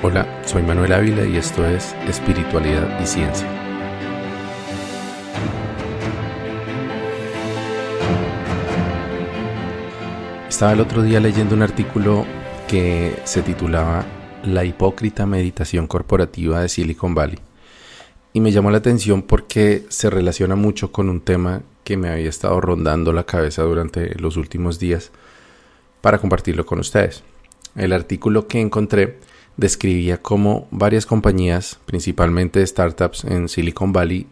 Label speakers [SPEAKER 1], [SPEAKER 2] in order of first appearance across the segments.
[SPEAKER 1] Hola, soy Manuel Ávila y esto es Espiritualidad y Ciencia. Estaba el otro día leyendo un artículo que se titulaba La hipócrita meditación corporativa de Silicon Valley y me llamó la atención porque se relaciona mucho con un tema que me había estado rondando la cabeza durante los últimos días para compartirlo con ustedes. El artículo que encontré describía cómo varias compañías, principalmente startups en Silicon Valley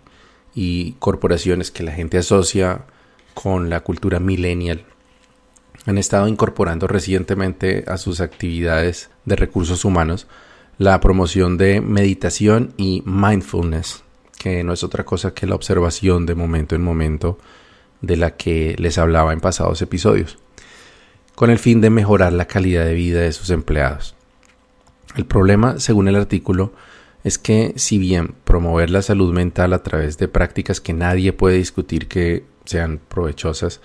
[SPEAKER 1] y corporaciones que la gente asocia con la cultura millennial, han estado incorporando recientemente a sus actividades de recursos humanos la promoción de meditación y mindfulness, que no es otra cosa que la observación de momento en momento de la que les hablaba en pasados episodios, con el fin de mejorar la calidad de vida de sus empleados. El problema, según el artículo, es que si bien promover la salud mental a través de prácticas que nadie puede discutir que sean provechosas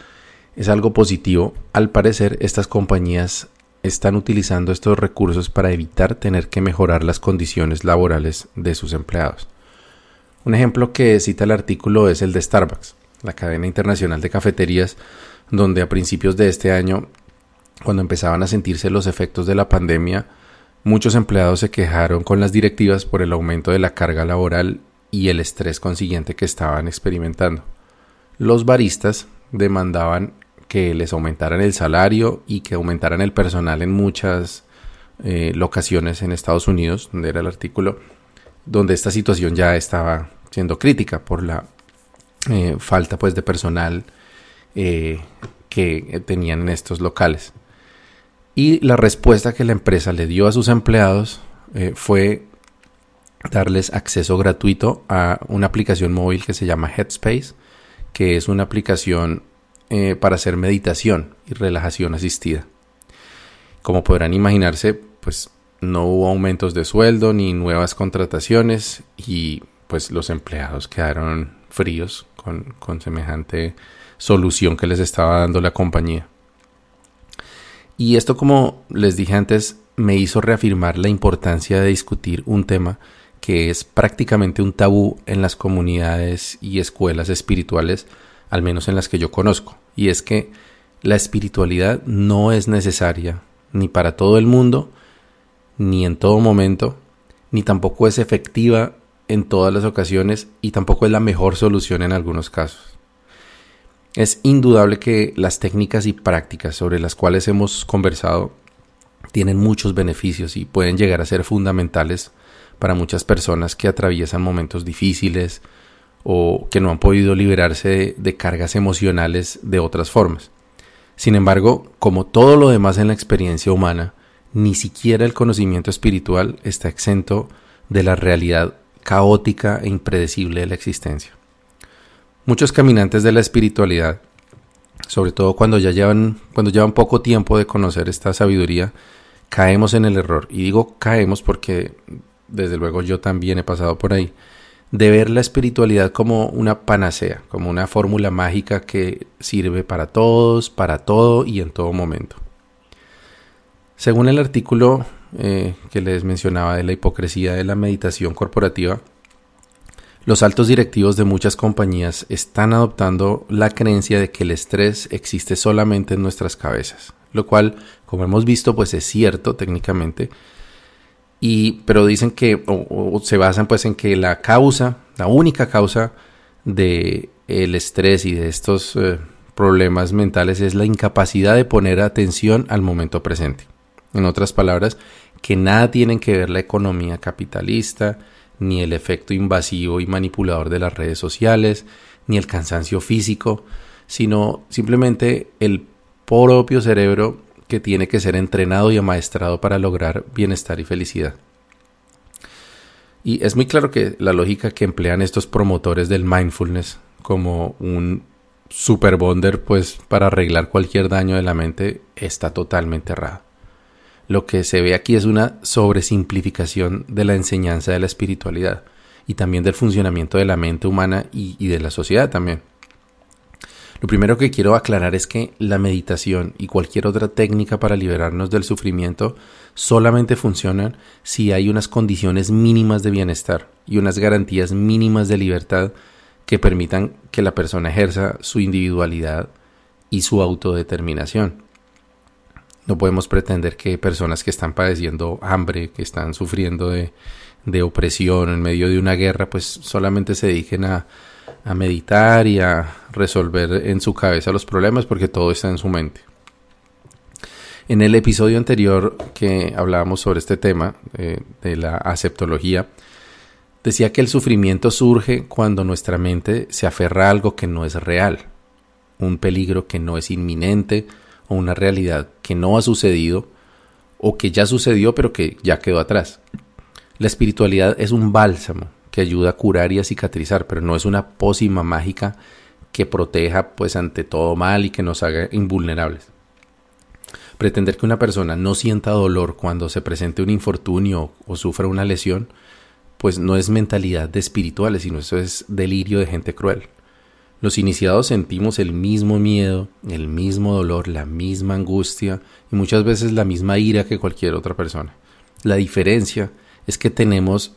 [SPEAKER 1] es algo positivo, al parecer estas compañías están utilizando estos recursos para evitar tener que mejorar las condiciones laborales de sus empleados. Un ejemplo que cita el artículo es el de Starbucks, la cadena internacional de cafeterías, donde a principios de este año, cuando empezaban a sentirse los efectos de la pandemia, muchos empleados se quejaron con las directivas por el aumento de la carga laboral y el estrés consiguiente que estaban experimentando. Los baristas demandaban que les aumentaran el salario y que aumentaran el personal en muchas eh, locaciones en Estados Unidos, donde era el artículo, donde esta situación ya estaba siendo crítica por la eh, falta pues de personal eh, que tenían en estos locales. Y la respuesta que la empresa le dio a sus empleados fue darles acceso gratuito a una aplicación móvil que se llama Headspace, que es una aplicación eh, para hacer meditación y relajación asistida. Como podrán imaginarse, pues no hubo aumentos de sueldo ni nuevas contrataciones y pues los empleados quedaron fríos con, con semejante solución que les estaba dando la compañía. Y esto, como les dije antes, me hizo reafirmar la importancia de discutir un tema que es prácticamente un tabú en las comunidades y escuelas espirituales, al menos en las que yo conozco y es que la espiritualidad no es necesaria ni para todo el mundo, ni en todo momento, ni tampoco es efectiva en todas las ocasiones y tampoco es la mejor solución en algunos casos. Es indudable que las técnicas y prácticas sobre las cuales hemos conversado tienen muchos beneficios y pueden llegar a ser fundamentales para muchas personas que atraviesan momentos difíciles, o que no han podido liberarse de, cargas emocionales de otras formas. Sin embargo, como todo lo demás en la experiencia humana, ni siquiera el conocimiento espiritual está exento de la realidad caótica e impredecible de la existencia. Muchos caminantes de la espiritualidad, sobre todo cuando ya llevan, cuando llevan poco tiempo de conocer esta sabiduría, caemos en el error. Y digo caemos porque desde luego yo también he pasado por ahí de ver la espiritualidad como una panacea, como una fórmula mágica que sirve para todos, para todo y en todo momento. Según el artículo eh, que les mencionaba de la hipocresía de la meditación corporativa, los altos directivos de muchas compañías están adoptando la creencia de que el estrés existe solamente en nuestras cabezas, lo cual, como hemos visto, pues es cierto técnicamente, y, pero dicen que, o, se basan pues en que la causa, la única causa de el estrés y de estos eh, problemas mentales es la incapacidad de poner atención al momento presente. En otras palabras, que nada tienen que ver la economía capitalista, ni el efecto invasivo y manipulador de las redes sociales, ni el cansancio físico, sino simplemente el propio cerebro que tiene que ser entrenado y amaestrado para lograr bienestar y felicidad. Y es muy claro que la lógica que emplean estos promotores del mindfulness como un super bonder pues para arreglar cualquier daño de la mente está totalmente errado. Lo que se ve aquí es una sobresimplificación de la enseñanza de la espiritualidad y también del funcionamiento de la mente humana y, y de la sociedad también. Lo primero que quiero aclarar es que la meditación y cualquier otra técnica para liberarnos del sufrimiento solamente funcionan si hay unas condiciones mínimas de bienestar y unas garantías mínimas de libertad que permitan que la persona ejerza su individualidad y su autodeterminación. No podemos pretender que personas que están padeciendo hambre, que están sufriendo de, de opresión en medio de una guerra, pues solamente se dediquen a, a meditar y a resolver en su cabeza los problemas porque todo está en su mente. En el episodio anterior que hablábamos sobre este tema eh, de la aceptología, decía que el sufrimiento surge cuando nuestra mente se aferra a algo que no es real, un peligro que no es inminente una realidad que no ha sucedido o que ya sucedió pero que ya quedó atrás. La espiritualidad es un bálsamo que ayuda a curar y a cicatrizar, pero no es una pócima mágica que proteja pues ante todo mal y que nos haga invulnerables. Pretender que una persona no sienta dolor cuando se presente un infortunio o sufra una lesión, pues no es mentalidad de espirituales, sino eso es delirio de gente cruel. Los iniciados sentimos el mismo miedo, el mismo dolor, la misma angustia y muchas veces la misma ira que cualquier otra persona. La diferencia es que tenemos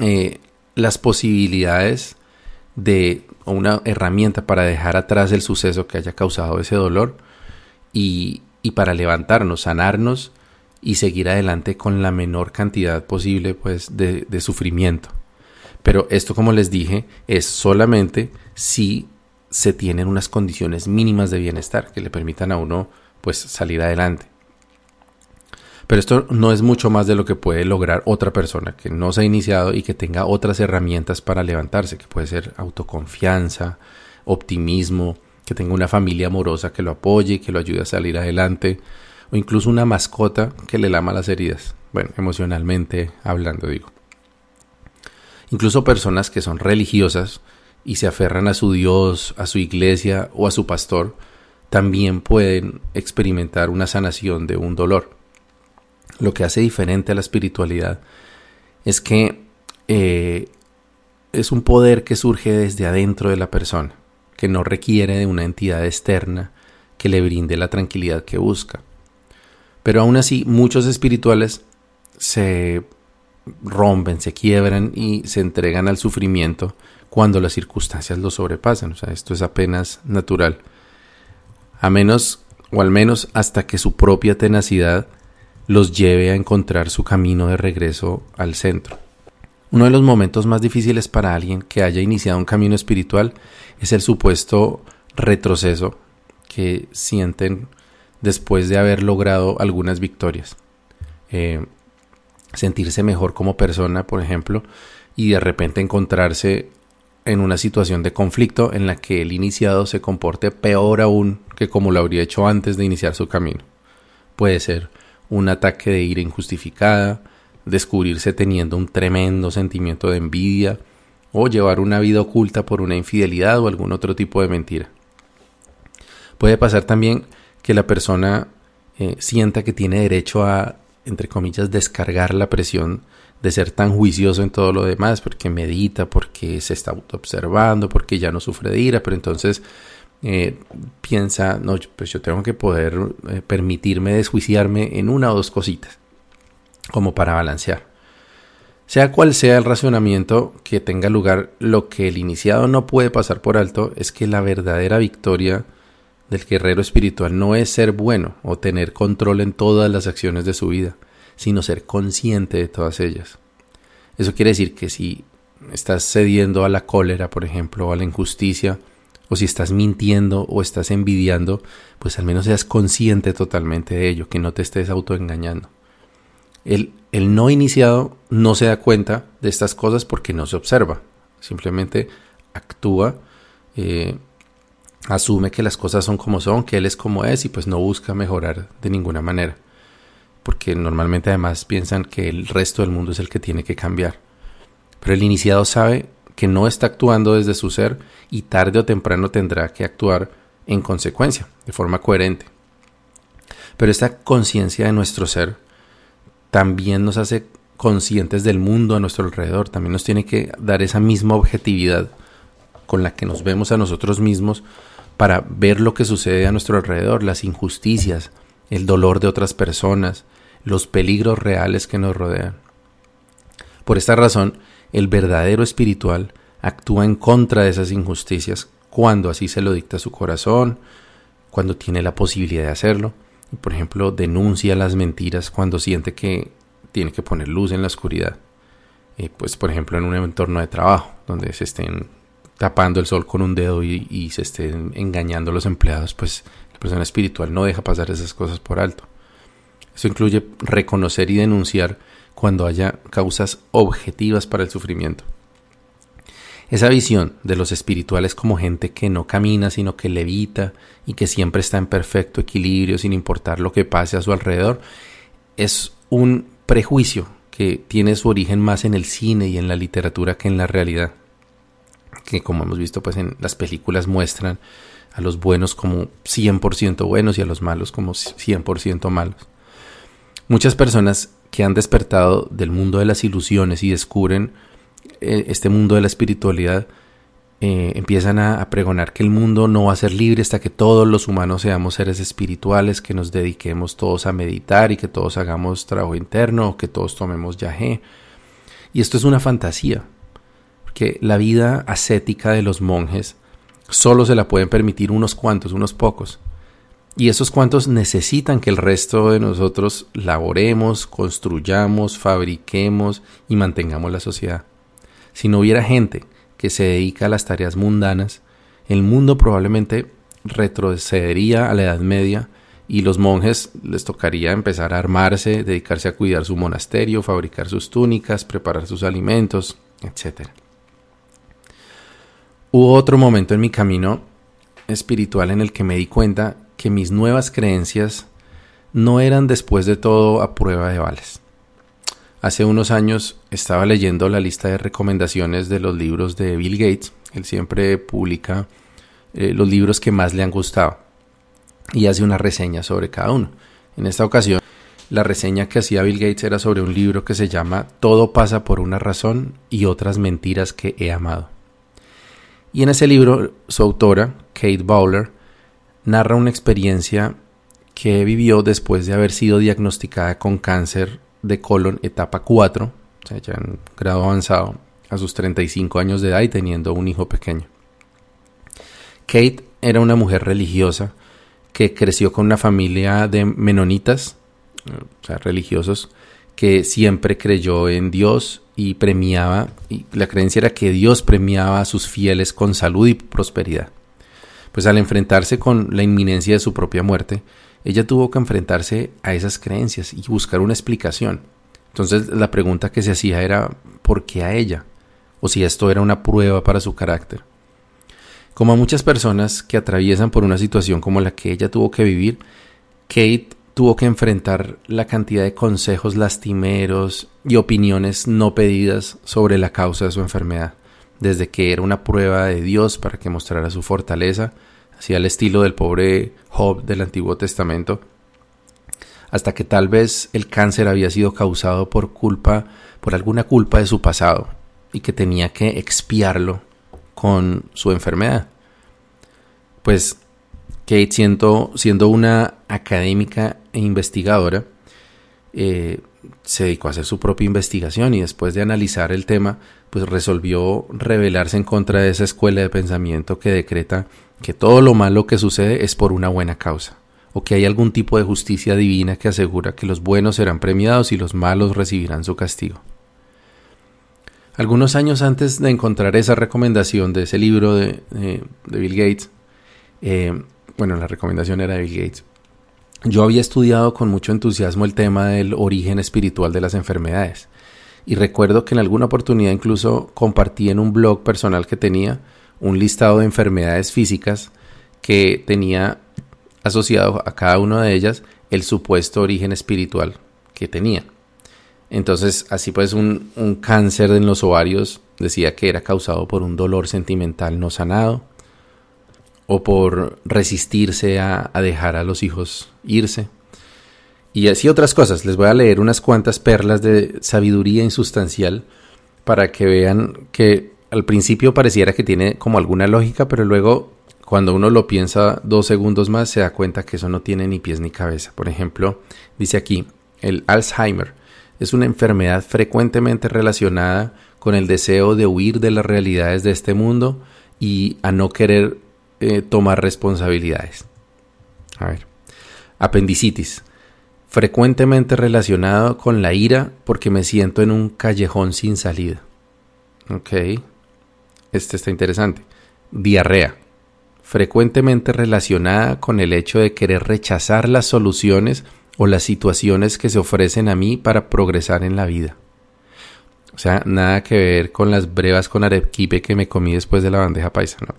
[SPEAKER 1] eh, las posibilidades de una herramienta para dejar atrás el suceso que haya causado ese dolor y, para levantarnos, sanarnos y seguir adelante con la menor cantidad posible pues de sufrimiento. Pero esto, como les dije, es solamente si se tienen unas condiciones mínimas de bienestar que le permitan a uno pues salir adelante. Pero esto no es mucho más de lo que puede lograr otra persona que no se ha iniciado y que tenga otras herramientas para levantarse, que puede ser autoconfianza, optimismo, que tenga una familia amorosa que lo apoye, que lo ayude a salir adelante, o incluso una mascota que le lama las heridas, bueno, emocionalmente hablando digo. Incluso personas que son religiosas y se aferran a su Dios, a su iglesia o a su pastor, también pueden experimentar una sanación de un dolor lo que hace diferente a la espiritualidad es que eh, es un poder que surge desde adentro de la persona, que no requiere de una entidad externa que le brinde la tranquilidad que busca. Pero aún así, muchos espirituales se rompen, se quiebran y se entregan al sufrimiento cuando las circunstancias lo sobrepasan. O sea, esto es apenas natural. A menos, o al menos hasta que su propia tenacidad los lleve a encontrar su camino de regreso al centro. Uno de los momentos más difíciles para alguien que haya iniciado un camino espiritual es el supuesto retroceso que sienten después de haber logrado algunas victorias. Eh, sentirse mejor como persona, por ejemplo, y de repente encontrarse en una situación de conflicto en la que el iniciado se comporte peor aún que como lo habría hecho antes de iniciar su camino. Puede ser un ataque de ira injustificada, descubrirse teniendo un tremendo sentimiento de envidia o llevar una vida oculta por una infidelidad o algún otro tipo de mentira. Puede pasar también que la persona eh, sienta que tiene derecho a, entre comillas, descargar la presión de ser tan juicioso en todo lo demás, porque medita, porque se está observando, porque ya no sufre de ira, pero entonces eh, piensa, no, pues yo tengo que poder eh, permitirme desjuiciarme en una o dos cositas, como para balancear. Sea cual sea el racionamiento que tenga lugar, lo que el iniciado no puede pasar por alto es que la verdadera victoria del guerrero espiritual no es ser bueno o tener control en todas las acciones de su vida, sino ser consciente de todas ellas. Eso quiere decir que si estás cediendo a la cólera, por ejemplo, o a la injusticia, o si estás mintiendo o estás envidiando, pues al menos seas consciente totalmente de ello, que no te estés autoengañando. El, el no iniciado no se da cuenta de estas cosas porque no se observa, simplemente actúa, eh, asume que las cosas son como son, que él es como es y pues no busca mejorar de ninguna manera, porque normalmente además piensan que el resto del mundo es el que tiene que cambiar. Pero el iniciado sabe que no está actuando desde su ser y tarde o temprano tendrá que actuar en consecuencia, de forma coherente. Pero esta conciencia de nuestro ser también nos hace conscientes del mundo a nuestro alrededor, también nos tiene que dar esa misma objetividad con la que nos vemos a nosotros mismos para ver lo que sucede a nuestro alrededor, las injusticias, el dolor de otras personas, los peligros reales que nos rodean. Por esta razón, el verdadero espiritual actúa en contra de esas injusticias cuando así se lo dicta su corazón, cuando tiene la posibilidad de hacerlo. Por ejemplo, denuncia las mentiras cuando siente que tiene que poner luz en la oscuridad. Eh, pues, por ejemplo, en un entorno de trabajo, donde se estén tapando el sol con un dedo y, se estén engañando los empleados, pues la persona espiritual no deja pasar esas cosas por alto. Eso incluye reconocer y denunciar cuando haya causas objetivas para el sufrimiento. Esa visión de los espirituales como gente que no camina sino que levita y que siempre está en perfecto equilibrio sin importar lo que pase a su alrededor es un prejuicio que tiene su origen más en el cine y en la literatura que en la realidad. Que como hemos visto pues en las películas muestran a los buenos como 100% buenos y a los malos como 100% malos. Muchas personas que han despertado del mundo de las ilusiones y descubren eh, este mundo de la espiritualidad, eh, empiezan a, pregonar que el mundo no va a ser libre hasta que todos los humanos seamos seres espirituales, que nos dediquemos todos a meditar y que todos hagamos trabajo interno, que todos tomemos yagé. Y esto es una fantasía, porque la vida ascética de los monjes solo se la pueden permitir unos cuantos, unos pocos. Y esos cuantos necesitan que el resto de nosotros laboremos, construyamos, fabriquemos y mantengamos la sociedad. Si no hubiera gente que se dedica a las tareas mundanas, el mundo probablemente retrocedería a la Edad Media y los monjes les tocaría empezar a armarse, dedicarse a cuidar su monasterio, fabricar sus túnicas, preparar sus alimentos, etc. Hubo otro momento en mi camino espiritual en el que me di cuenta que mis nuevas creencias no eran después de todo a prueba de balas. Hace unos años estaba leyendo la lista de recomendaciones de los libros de Bill Gates. Él siempre publica eh, los libros que más le han gustado y hace una reseña sobre cada uno. En esta ocasión, la reseña que hacía Bill Gates era sobre un libro que se llama Todo pasa por una razón y otras mentiras que he amado. Y en ese libro, su autora, Kate Bowler, narra una experiencia que vivió después de haber sido diagnosticada con cáncer de colon etapa 4, o sea, ya en grado avanzado, a sus 35 años de edad y teniendo un hijo pequeño. Kate era una mujer religiosa que creció con una familia de menonitas, o sea, religiosos, que siempre creyó en Dios y premiaba, y la creencia era que Dios premiaba a sus fieles con salud y prosperidad. Pues al enfrentarse con la inminencia de su propia muerte, ella tuvo que enfrentarse a esas creencias y buscar una explicación. Entonces la pregunta que se hacía era ¿por qué a ella? O si esto era una prueba para su carácter. Como a muchas personas que atraviesan por una situación como la que ella tuvo que vivir, Kate tuvo que enfrentar la cantidad de consejos lastimeros y opiniones no pedidas sobre la causa de su enfermedad, desde que era una prueba de Dios para que mostrara su fortaleza, así al estilo del pobre Job del Antiguo Testamento, hasta que tal vez el cáncer había sido causado por culpa, por alguna culpa de su pasado, y que tenía que expiarlo con su enfermedad. Pues Kate, siendo, siendo una académica e investigadora, eh, se dedicó a hacer su propia investigación y después de analizar el tema, pues resolvió rebelarse en contra de esa escuela de pensamiento que decreta que todo lo malo que sucede es por una buena causa, o que hay algún tipo de justicia divina que asegura que los buenos serán premiados y los malos recibirán su castigo. Algunos años antes de encontrar esa recomendación de ese libro de, Bill Gates, eh, bueno, la recomendación era de Bill Gates, yo había estudiado con mucho entusiasmo el tema del origen espiritual de las enfermedades. Y recuerdo que en alguna oportunidad incluso compartí en un blog personal que tenía un listado de enfermedades físicas que tenía asociado a cada una de ellas el supuesto origen espiritual que tenía. Entonces, así pues, un, un, cáncer en los ovarios decía que era causado por un dolor sentimental no sanado o por resistirse a, a dejar a los hijos irse. Y así otras cosas. Les voy a leer unas cuantas perlas de sabiduría insustancial para que vean que al principio pareciera que tiene como alguna lógica, pero luego cuando uno lo piensa dos segundos más se da cuenta que eso no tiene ni pies ni cabeza. Por ejemplo, dice aquí, el Alzheimer es una enfermedad frecuentemente relacionada con el deseo de huir de las realidades de este mundo y a no querer eh, tomar responsabilidades. A ver. Apendicitis. Frecuentemente relacionado con la ira porque me siento en un callejón sin salida. Ok. Este está interesante. Diarrea. Frecuentemente relacionada con el hecho de querer rechazar las soluciones o las situaciones que se ofrecen a mí para progresar en la vida. O sea, nada que ver con las brevas con arequipe que me comí después de la bandeja paisa, ¿no?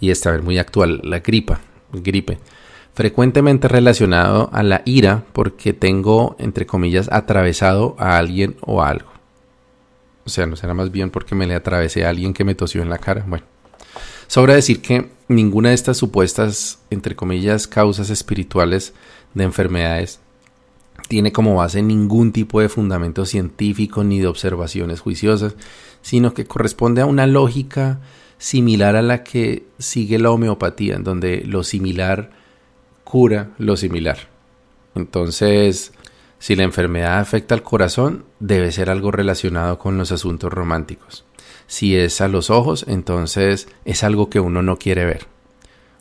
[SPEAKER 1] Y esta vez muy actual, la gripa, gripe. Frecuentemente relacionado a la ira porque tengo, entre comillas, atravesado a alguien o algo. O sea, no será más bien porque me le atravesé a alguien que me tosió en la cara. Bueno, sobra decir que ninguna de estas supuestas, entre comillas, causas espirituales de enfermedades tiene como base ningún tipo de fundamento científico ni de observaciones juiciosas, sino que corresponde a una lógica similar a la que sigue la homeopatía, en donde lo similar cura lo similar. Entonces, si la enfermedad afecta al corazón, debe ser algo relacionado con los asuntos románticos. Si es a los ojos, entonces es algo que uno no quiere ver.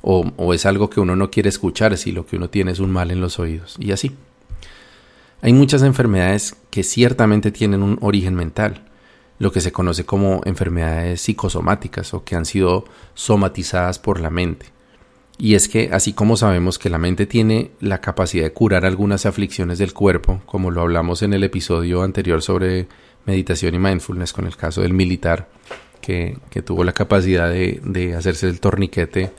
[SPEAKER 1] O, o es algo que uno no quiere escuchar si lo que uno tiene es un mal en los oídos. Y así. Hay muchas enfermedades que ciertamente tienen un origen mental, lo que se conoce como enfermedades psicosomáticas o que han sido somatizadas por la mente. Y es que así como sabemos que la mente tiene la capacidad de curar algunas aflicciones del cuerpo, como lo hablamos en el episodio anterior sobre meditación y mindfulness con el caso del militar, que, tuvo la capacidad de, hacerse el torniquete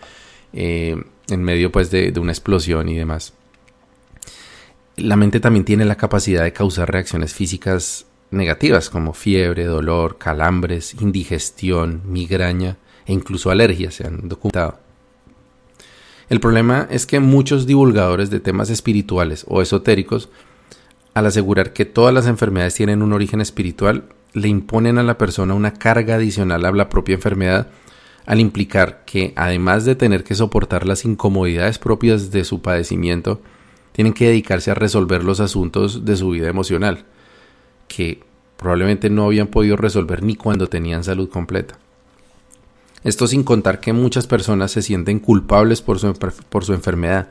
[SPEAKER 1] eh, en medio pues de una explosión y demás la mente también tiene la capacidad de causar reacciones físicas negativas como fiebre, dolor, calambres, indigestión, migraña e incluso alergias se han documentado. El problema es que muchos divulgadores de temas espirituales o esotéricos, al asegurar que todas las enfermedades tienen un origen espiritual, le imponen a la persona una carga adicional a la propia enfermedad al implicar que, además de tener que soportar las incomodidades propias de su padecimiento, tienen que dedicarse a resolver los asuntos de su vida emocional, que probablemente no habían podido resolver ni cuando tenían salud completa. Esto sin contar que muchas personas se sienten culpables por su, por su enfermedad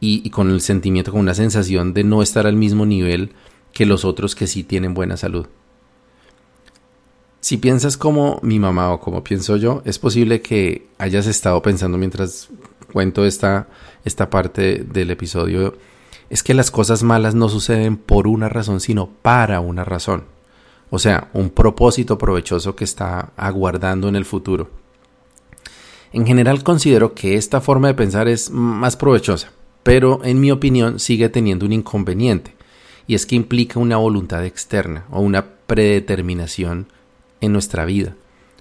[SPEAKER 1] y, con el sentimiento, con una sensación de no estar al mismo nivel que los otros que sí tienen buena salud. Si piensas como mi mamá o como pienso yo, es posible que hayas estado pensando mientras cuento esta, esta parte del episodio es que las cosas malas no suceden por una razón, sino para una razón. O sea, un propósito provechoso que está aguardando en el futuro. En general considero que esta forma de pensar es más provechosa, pero en mi opinión sigue teniendo un inconveniente, y es que implica una voluntad externa o una predeterminación en nuestra vida.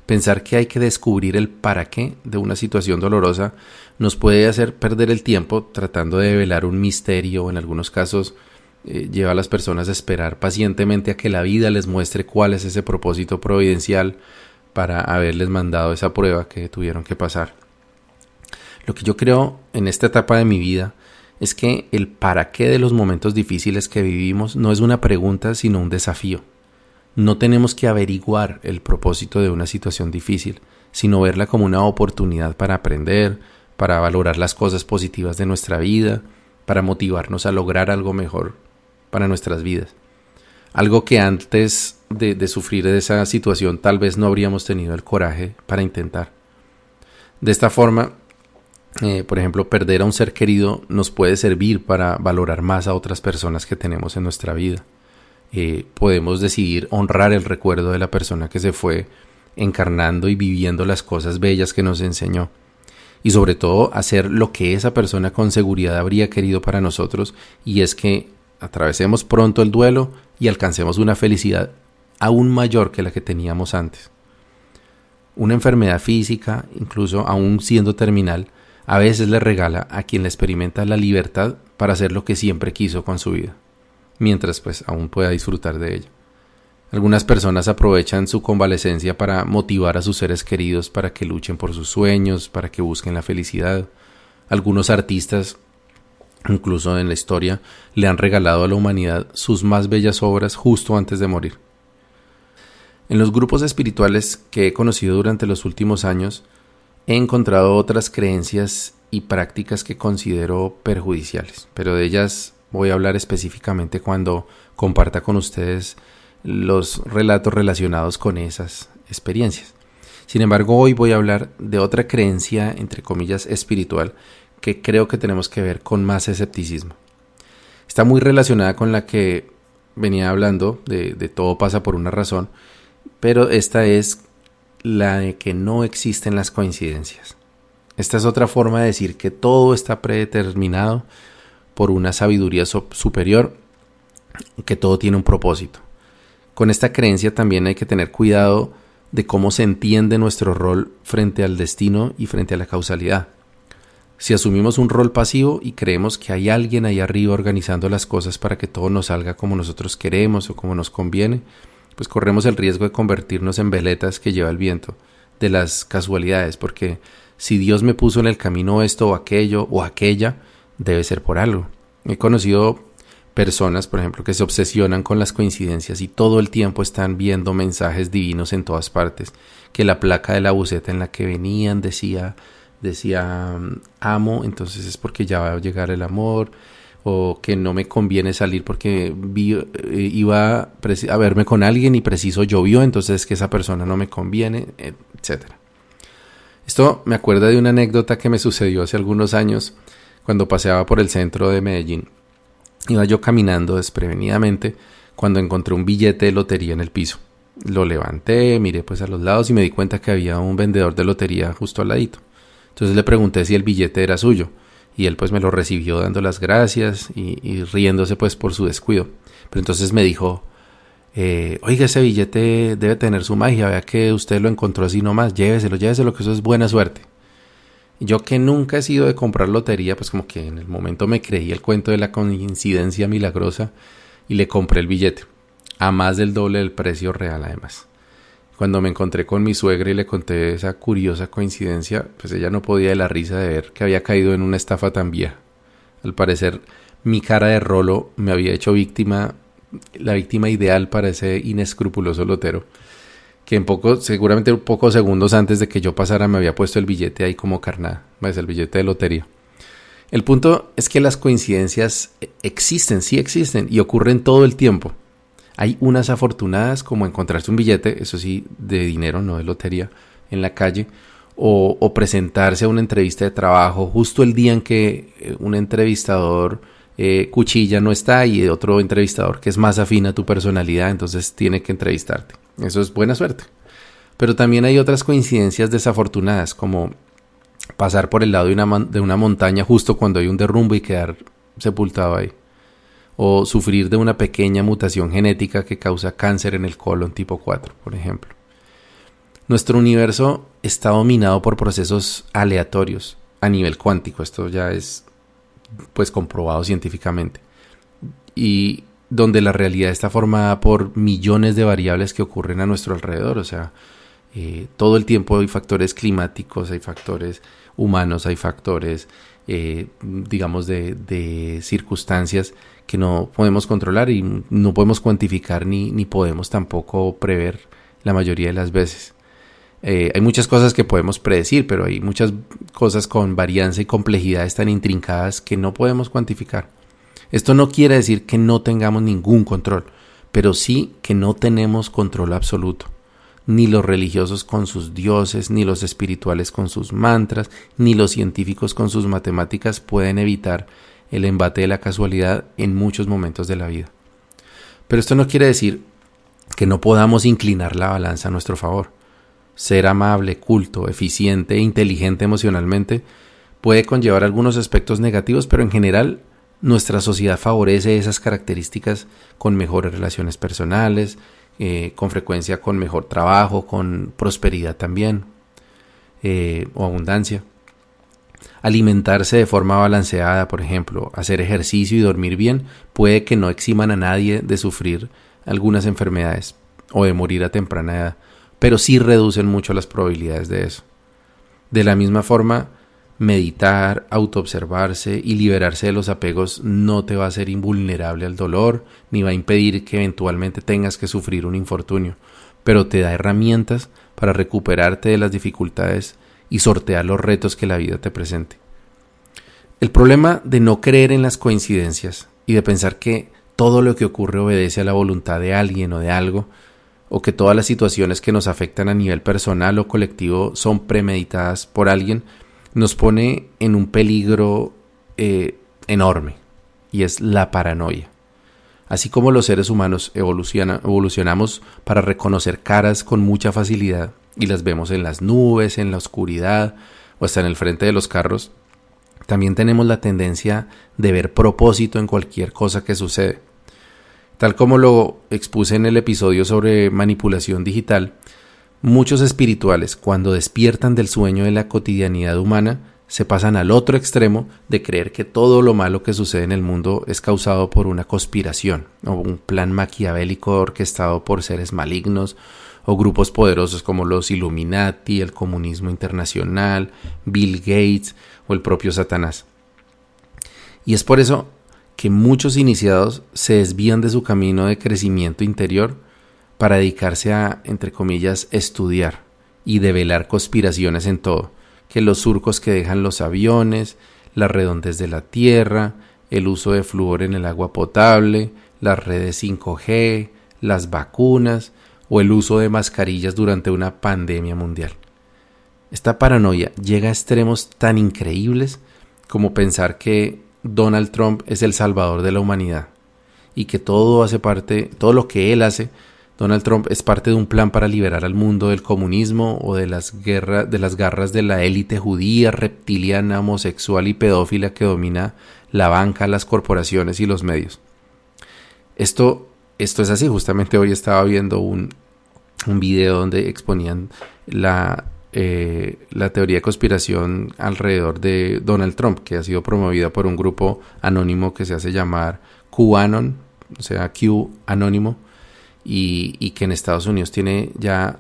[SPEAKER 1] Pensar que hay que descubrir el para qué de una situación dolorosa nos puede hacer perder el tiempo tratando de develar un misterio en algunos casos eh, lleva a las personas a esperar pacientemente a que la vida les muestre cuál es ese propósito providencial para haberles mandado esa prueba que tuvieron que pasar. Lo que yo creo en esta etapa de mi vida es que el para qué de los momentos difíciles que vivimos no es una pregunta sino un desafío. No tenemos que averiguar el propósito de una situación difícil, sino verla como una oportunidad para aprender, para valorar las cosas positivas de nuestra vida, para motivarnos a lograr algo mejor para nuestras vidas. Algo que antes de, sufrir de esa situación tal vez no habríamos tenido el coraje para intentar. De esta forma, eh, por ejemplo, perder a un ser querido nos puede servir para valorar más a otras personas que tenemos en nuestra vida. Eh, podemos decidir honrar el recuerdo de la persona que se fue encarnando y viviendo las cosas bellas que nos enseñó. Y sobre todo hacer lo que esa persona con seguridad habría querido para nosotros y es que atravesemos pronto el duelo y alcancemos una felicidad aún mayor que la que teníamos antes. Una enfermedad física, incluso aún siendo terminal, a veces le regala a quien le experimenta la libertad para hacer lo que siempre quiso con su vida mientras pues aún pueda disfrutar de ella. Algunas personas aprovechan su convalecencia para motivar a sus seres queridos para que luchen por sus sueños, para que busquen la felicidad. Algunos artistas, incluso en la historia, le han regalado a la humanidad sus más bellas obras justo antes de morir. En los grupos espirituales que he conocido durante los últimos años, he encontrado otras creencias y prácticas que considero perjudiciales, pero de ellas voy a hablar específicamente cuando comparta con ustedes los relatos relacionados con esas experiencias. Sin embargo, hoy voy a hablar de otra creencia, entre comillas, espiritual, que creo que tenemos que ver con más escepticismo. Está muy relacionada con la que venía hablando, de, todo pasa por una razón, pero esta es la de que no existen las coincidencias. Esta es otra forma de decir que todo está predeterminado por una sabiduría superior, que todo tiene un propósito. Con esta creencia también hay que tener cuidado de cómo se entiende nuestro rol frente al destino y frente a la causalidad. Si asumimos un rol pasivo y creemos que hay alguien ahí arriba organizando las cosas para que todo nos salga como nosotros queremos o como nos conviene, pues corremos el riesgo de convertirnos en veletas que lleva el viento de las casualidades, porque si Dios me puso en el camino esto o aquello o aquella, debe ser por algo. He conocido personas, por ejemplo, que se obsesionan con las coincidencias y todo el tiempo están viendo mensajes divinos en todas partes, que la placa de la buceta en la que venían decía decía amo, entonces es porque ya va a llegar el amor, o que no me conviene salir porque eh, iba a verme con alguien y preciso llovió, entonces que esa persona no me conviene, etcétera. Esto me acuerda de una anécdota que me sucedió hace algunos años cuando paseaba por el centro de Medellín. Iba yo caminando desprevenidamente cuando encontré un billete de lotería en el piso. Lo levanté, miré pues a los lados y me di cuenta que había un vendedor de lotería justo al ladito. Entonces le pregunté si el billete era suyo y él pues me lo recibió dando las gracias y, riéndose pues por su descuido. Pero entonces me dijo, eh, oiga, ese billete debe tener su magia, vea que usted lo encontró así nomás, lléveselo, lléveselo, que eso es buena suerte. Yo que nunca he sido de comprar lotería, pues como que en el momento me creí el cuento de la coincidencia milagrosa y le compré el billete, a más del doble del precio real además. Cuando me encontré con mi suegra y le conté esa curiosa coincidencia, pues ella no podía de la risa de ver que había caído en una estafa tan vieja. Al parecer, mi cara de rolo me había hecho víctima, la víctima ideal para ese inescrupuloso lotero que en poco, seguramente pocos segundos antes de que yo pasara me había puesto el billete ahí como carnada, es el billete de lotería. El punto es que las coincidencias existen, sí existen y ocurren todo el tiempo. Hay unas afortunadas como encontrarse un billete, eso sí, de dinero, no de lotería, en la calle, o, presentarse a una entrevista de trabajo justo el día en que eh, un entrevistador eh, cuchilla no está y otro entrevistador que es más afín a tu personalidad, entonces tiene que entrevistarte. Eso es buena suerte. Pero también hay otras coincidencias desafortunadas, como pasar por el lado de una, montaña justo cuando hay un derrumbe y quedar sepultado ahí. O sufrir de una pequeña mutación genética que causa cáncer en el colon tipo 4, por ejemplo. Nuestro universo está dominado por procesos aleatorios a nivel cuántico. Esto ya es pues comprobado científicamente. Y donde la realidad está formada por millones de variables que ocurren a nuestro alrededor. O sea, eh, todo el tiempo hay factores climáticos, hay factores humanos, hay factores, eh, digamos, de, circunstancias que no podemos controlar y no podemos cuantificar ni, ni podemos tampoco prever la mayoría de las veces. Eh, hay muchas cosas que podemos predecir, pero hay muchas cosas con varianza y complejidades tan intrincadas que no podemos cuantificar. Esto no quiere decir que no tengamos ningún control, pero sí que no tenemos control absoluto. Ni los religiosos con sus dioses, ni los espirituales con sus mantras, ni los científicos con sus matemáticas pueden evitar el embate de la casualidad en muchos momentos de la vida. Pero esto no quiere decir que no podamos inclinar la balanza a nuestro favor. Ser amable, culto, eficiente e inteligente emocionalmente puede conllevar algunos aspectos negativos, pero en general nuestra sociedad favorece esas características con mejores relaciones personales, eh, con frecuencia con mejor trabajo, con prosperidad también eh, o abundancia. Alimentarse de forma balanceada, por ejemplo, hacer ejercicio y dormir bien puede que no eximan a nadie de sufrir algunas enfermedades, o de morir a temprana edad, pero sí reducen mucho las probabilidades de eso. De la misma forma, meditar, autoobservarse y liberarse de los apegos no te va a hacer invulnerable al dolor, ni va a impedir que eventualmente tengas que sufrir un infortunio, pero te da herramientas para recuperarte de las dificultades y sortear los retos que la vida te presente. El problema de no creer en las coincidencias y de pensar que todo lo que ocurre obedece a la voluntad de alguien o de algo, o que todas las situaciones que nos afectan a nivel personal o colectivo son premeditadas por alguien, nos pone en un peligro eh, enorme, y es la paranoia. Así como los seres humanos evolucionamos para reconocer caras con mucha facilidad y las vemos en las nubes, en la oscuridad o hasta en el frente de los carros, también tenemos la tendencia de ver propósito en cualquier cosa que sucede. Tal como lo expuse en el episodio sobre manipulación digital, muchos espirituales cuando despiertan del sueño de la cotidianidad humana se pasan al otro extremo de creer que todo lo malo que sucede en el mundo es causado por una conspiración o un plan maquiavélico orquestado por seres malignos o grupos poderosos como los Illuminati, el comunismo internacional, Bill Gates o el propio Satanás. Y es por eso que muchos iniciados se desvían de su camino de crecimiento interior para dedicarse a, entre comillas, estudiar y develar conspiraciones en todo, que los surcos que dejan los aviones, la redondez de la Tierra, el uso de flúor en el agua potable, las redes 5G, las vacunas o el uso de mascarillas durante una pandemia mundial. Esta paranoia llega a extremos tan increíbles como pensar que Donald Trump es el salvador de la humanidad y que todo hace parte, todo lo que él hace, Donald Trump es parte de un plan para liberar al mundo del comunismo o de las guerras, de las garras de la élite judía, reptiliana, homosexual y pedófila que domina la banca, las corporaciones y los medios. Esto, esto es así. Justamente hoy estaba viendo un, un video donde exponían la eh, la teoría de conspiración alrededor de Donald Trump, que ha sido promovida por un grupo anónimo que se hace llamar QAnon, o sea, Q anónimo, y, que en Estados Unidos tiene ya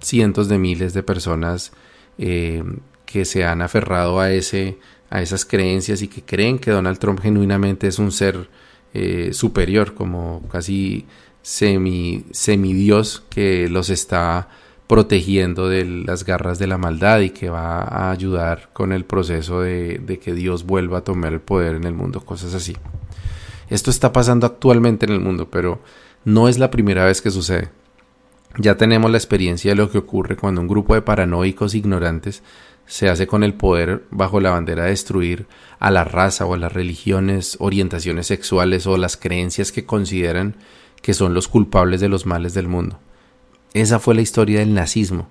[SPEAKER 1] cientos de miles de personas eh, que se han aferrado a, ese, a esas creencias y que creen que Donald Trump genuinamente es un ser eh, superior, como casi semi, semidios que los está protegiendo de las garras de la maldad y que va a ayudar con el proceso de, que Dios vuelva a tomar el poder en el mundo, cosas así. Esto está pasando actualmente en el mundo, pero no es la primera vez que sucede. Ya tenemos la experiencia de lo que ocurre cuando un grupo de paranoicos ignorantes se hace con el poder bajo la bandera de destruir a la raza o a las religiones, orientaciones sexuales o las creencias que consideran que son los culpables de los males del mundo. Esa fue la historia del nazismo,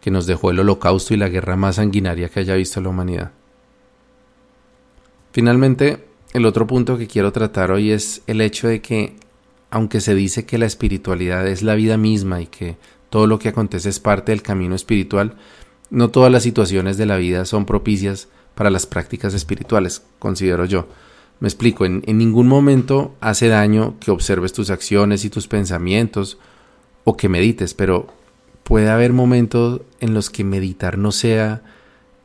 [SPEAKER 1] que nos dejó el holocausto y la guerra más sanguinaria que haya visto la humanidad. Finalmente, el otro punto que quiero tratar hoy es el hecho de que, aunque se dice que la espiritualidad es la vida misma y que todo lo que acontece es parte del camino espiritual, no todas las situaciones de la vida son propicias para las prácticas espirituales, considero yo. Me explico, en, ningún momento hace daño que observes tus acciones y tus pensamientos o que medites, pero puede haber momentos en los que meditar no sea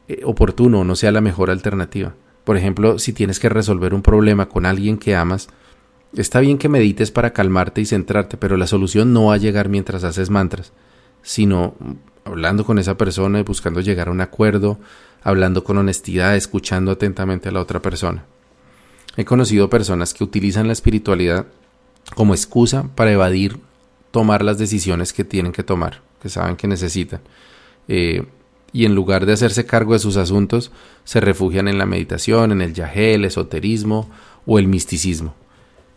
[SPEAKER 1] eh, oportuno o no sea la mejor alternativa. Por ejemplo, si tienes que resolver un problema con alguien que amas, está bien que medites para calmarte y centrarte, pero la solución no va a llegar mientras haces mantras, sino hablando con esa persona y buscando llegar a un acuerdo, hablando con honestidad, escuchando atentamente a la otra persona. He conocido personas que utilizan la espiritualidad como excusa para evadir tomar las decisiones que tienen que tomar, que saben que necesitan. Eh, y en lugar de hacerse cargo de sus asuntos, se refugian en la meditación, en el yahé, el esoterismo o el misticismo.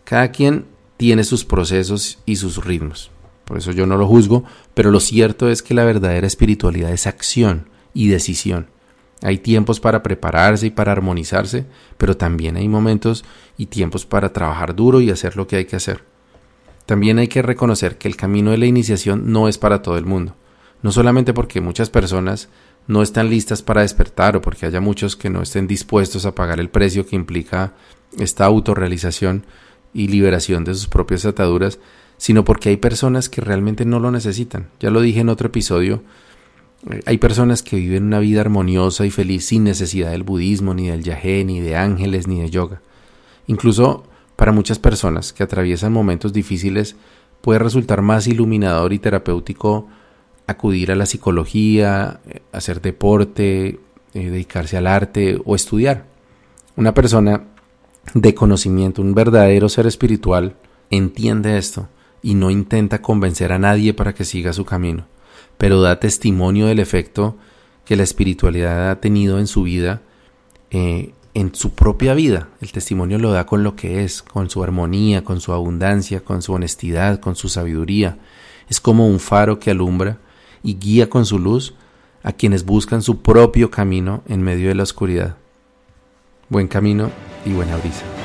[SPEAKER 1] Cada quien tiene sus procesos y sus ritmos. Por eso yo no lo juzgo, pero lo cierto es que la verdadera espiritualidad es acción y decisión. Hay tiempos para prepararse y para armonizarse, pero también hay momentos y tiempos para trabajar duro y hacer lo que hay que hacer. También hay que reconocer que el camino de la iniciación no es para todo el mundo, no solamente porque muchas personas no están listas para despertar o porque haya muchos que no estén dispuestos a pagar el precio que implica esta autorrealización y liberación de sus propias ataduras, sino porque hay personas que realmente no lo necesitan. Ya lo dije en otro episodio, eh, hay personas que viven una vida armoniosa y feliz sin necesidad del budismo, ni del yagé, ni de ángeles, ni de yoga. Incluso para muchas personas que atraviesan momentos difíciles puede resultar más iluminador y terapéutico acudir a la psicología, eh, hacer deporte, eh, dedicarse al arte o estudiar. Una persona de conocimiento, un verdadero ser espiritual, entiende esto y no intenta convencer a nadie para que siga su camino, pero da testimonio del efecto que la espiritualidad ha tenido en su vida, eh, en su propia vida. El testimonio lo da con lo que es, con su armonía, con su abundancia, con su honestidad, con su sabiduría. Es como un faro que alumbra y guía con su luz a quienes buscan su propio camino en medio de la oscuridad. Buen camino y buena brisa.